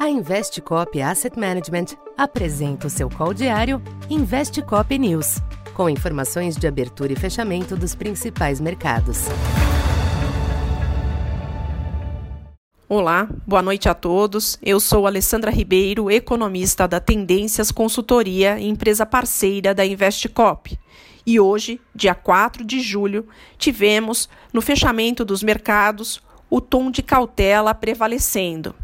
A Investcop Asset Management apresenta o seu call diário Investcop News, com informações de abertura e fechamento dos principais mercados. Olá, boa noite a todos. Eu sou Alessandra Ribeiro, economista da Tendências Consultoria empresa parceira da Investcop. E hoje, dia 4 de julho, tivemos, no fechamento dos mercados, o tom de cautela prevalecendo.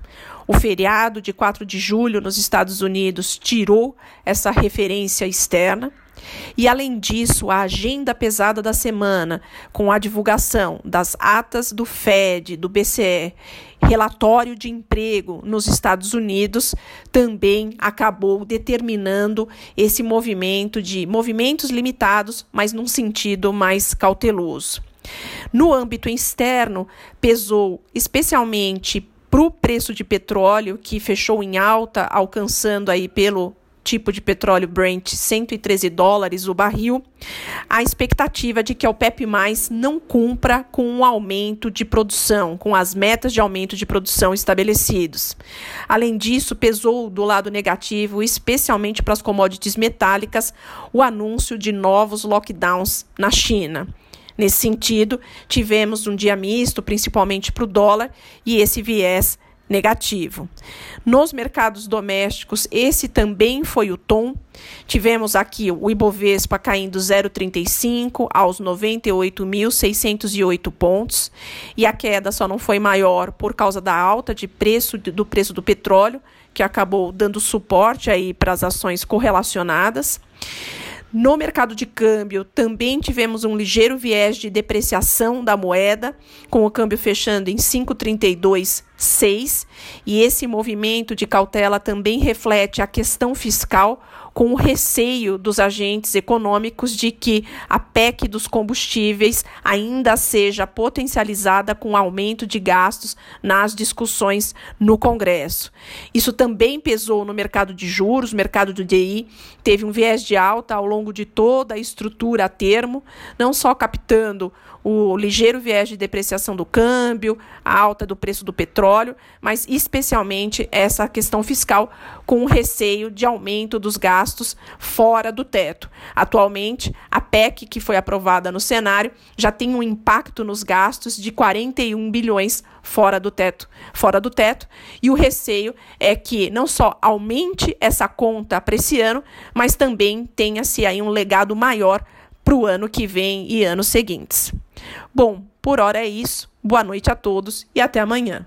O feriado de 4 de julho nos Estados Unidos tirou essa referência externa. E, além disso, a agenda pesada da semana, com a divulgação das atas do FED, do BCE, relatório de emprego nos Estados Unidos, também acabou determinando esse movimento de movimentos limitados, mas num sentido mais cauteloso. No âmbito externo, pesou especialmente para o preço de petróleo, que fechou em alta, alcançando aí pelo tipo de petróleo Brent 113 dólares o barril, a expectativa de que a OPEP não cumpra com o aumento de produção, com as metas de aumento de produção estabelecidos. Além disso, pesou do lado negativo, especialmente para as commodities metálicas, o anúncio de novos lockdowns na China. Nesse sentido, tivemos um dia misto, principalmente para o dólar, e esse viés negativo. Nos mercados domésticos, esse também foi o tom. Tivemos aqui o Ibovespa caindo 0,35 aos 98.608 pontos, e a queda só não foi maior por causa da alta de preço do preço do petróleo, que acabou dando suporte aí para as ações correlacionadas. No mercado de câmbio, também tivemos um ligeiro viés de depreciação da moeda, com o câmbio fechando em 5,32,6. E esse movimento de cautela também reflete a questão fiscal, com o receio dos agentes econômicos de que a PEC dos combustíveis ainda seja potencializada com aumento de gastos nas discussões no Congresso. Isso também pesou no mercado de juros, mercado do DI teve um viés de alta ao longo de toda a estrutura a termo, não só captando o ligeiro viés de depreciação do câmbio, a alta do preço do petróleo, mas especialmente essa questão fiscal com o receio de aumento dos gastos fora do teto. Atualmente, a PEC que foi aprovada no cenário já tem um impacto nos gastos de 41 bilhões fora do teto, fora do teto, e o receio é que não só aumente essa conta para esse ano, mas também tenha-se aí um legado maior para o ano que vem e anos seguintes. Bom, por hora é isso. Boa noite a todos e até amanhã.